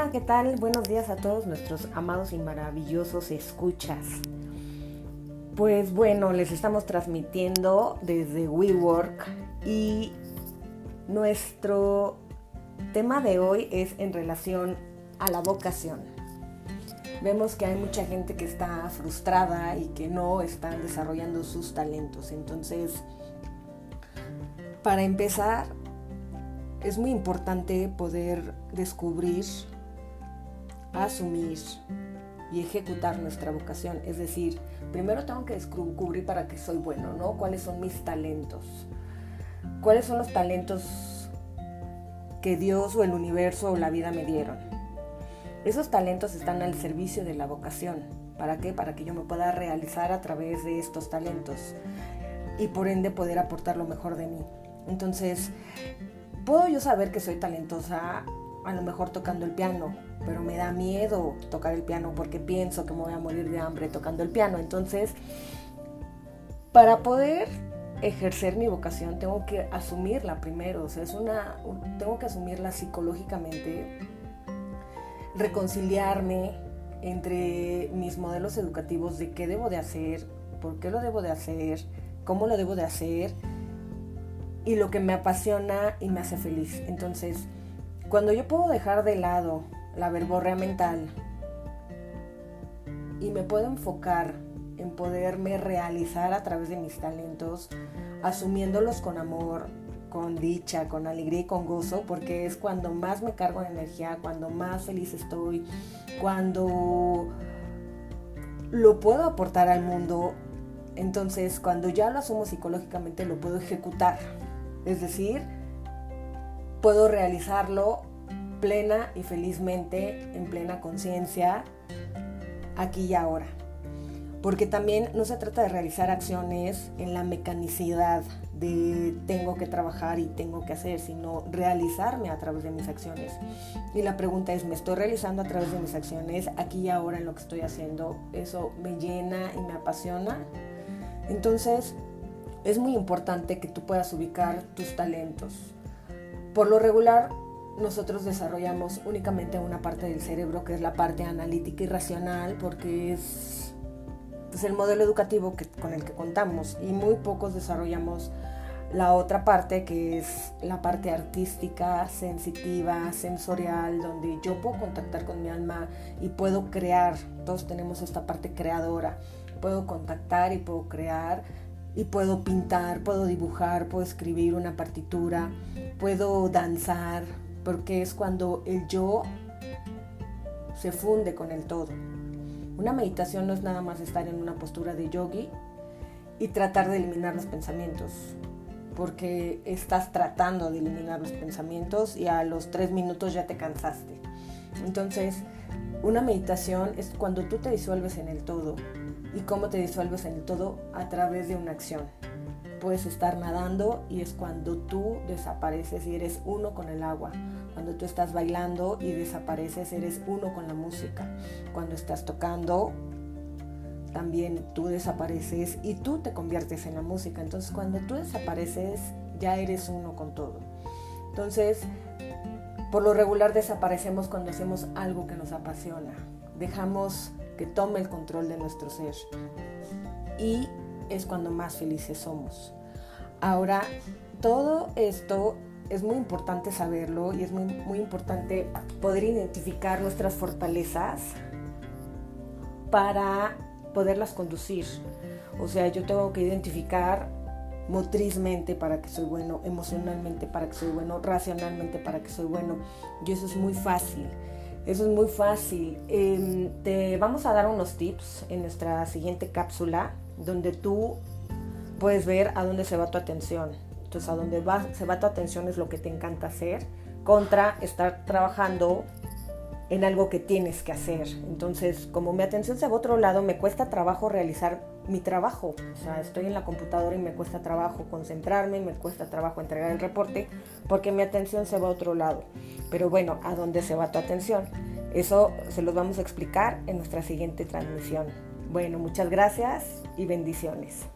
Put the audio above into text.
Hola, ¿qué tal? Buenos días a todos nuestros amados y maravillosos escuchas. Pues bueno, les estamos transmitiendo desde WeWork y nuestro tema de hoy es en relación a la vocación. Vemos que hay mucha gente que está frustrada y que no están desarrollando sus talentos. Entonces, para empezar, es muy importante poder descubrir, asumir y ejecutar nuestra vocación. Es decir, primero tengo que descubrir para qué soy bueno, ¿no? ¿Cuáles son mis talentos? ¿Cuáles son los talentos que Dios o el universo o la vida me dieron? Esos talentos están al servicio de la vocación. ¿Para qué? Para que yo me pueda realizar a través de estos talentos y por ende poder aportar lo mejor de mí. Entonces, puedo yo saber que soy talentosa a lo mejor tocando el piano, pero me da miedo tocar el piano porque pienso que me voy a morir de hambre tocando el piano. Entonces, para poder ejercer mi vocación tengo que asumirla primero, o sea, es una tengo que asumirla psicológicamente, reconciliarme entre mis modelos educativos de qué debo de hacer, por qué lo debo de hacer, cómo lo debo de hacer y lo que me apasiona y me hace feliz. Entonces, cuando yo puedo dejar de lado la verborrea mental y me puedo enfocar en poderme realizar a través de mis talentos, asumiéndolos con amor, con dicha, con alegría y con gozo, porque es cuando más me cargo de energía, cuando más feliz estoy, cuando lo puedo aportar al mundo. Entonces, cuando ya lo asumo psicológicamente, lo puedo ejecutar. Es decir, puedo realizarlo plena y felizmente, en plena conciencia, aquí y ahora. Porque también no se trata de realizar acciones en la mecanicidad de tengo que trabajar y tengo que hacer, sino realizarme a través de mis acciones. Y la pregunta es, ¿me estoy realizando a través de mis acciones aquí y ahora en lo que estoy haciendo? ¿Eso me llena y me apasiona? Entonces, es muy importante que tú puedas ubicar tus talentos. Por lo regular, nosotros desarrollamos únicamente una parte del cerebro, que es la parte analítica y racional, porque es pues, el modelo educativo que, con el que contamos, y muy pocos desarrollamos la otra parte, que es la parte artística, sensitiva, sensorial, donde yo puedo contactar con mi alma y puedo crear. Todos tenemos esta parte creadora. Puedo contactar y puedo crear y puedo pintar, puedo dibujar, puedo escribir una partitura, puedo danzar, porque es cuando el yo se funde con el todo. Una meditación no es nada más estar en una postura de yogi y tratar de eliminar los pensamientos, porque estás tratando de eliminar los pensamientos y a los tres minutos ya te cansaste. Entonces, una meditación es cuando tú te disuelves en el todo, y cómo te disuelves en todo a través de una acción. Puedes estar nadando y es cuando tú desapareces y eres uno con el agua. Cuando tú estás bailando y desapareces, eres uno con la música. Cuando estás tocando, también tú desapareces y tú te conviertes en la música. Entonces cuando tú desapareces, ya eres uno con todo. Entonces, por lo regular desaparecemos cuando hacemos algo que nos apasiona. Dejamos que tome el control de nuestro ser. Y es cuando más felices somos. Ahora, todo esto es muy importante saberlo y es muy, muy importante poder identificar nuestras fortalezas para poderlas conducir. O sea, yo tengo que identificar motrizmente para que soy bueno, emocionalmente para que soy bueno, racionalmente para que soy bueno. Y eso es muy fácil. Eso es muy fácil. Em, te vamos a dar unos tips en nuestra siguiente cápsula donde tú puedes ver a dónde se va tu atención. Entonces, a dónde va, se va tu atención es lo que te encanta hacer contra estar trabajando en algo que tienes que hacer. Entonces, como mi atención se va a otro lado, me cuesta trabajo realizar mi trabajo. O sea, estoy en la computadora y me cuesta trabajo concentrarme, me cuesta trabajo entregar el reporte porque mi atención se va a otro lado. Pero bueno, ¿a dónde se va tu atención? Eso se los vamos a explicar en nuestra siguiente transmisión. Bueno, muchas gracias y bendiciones.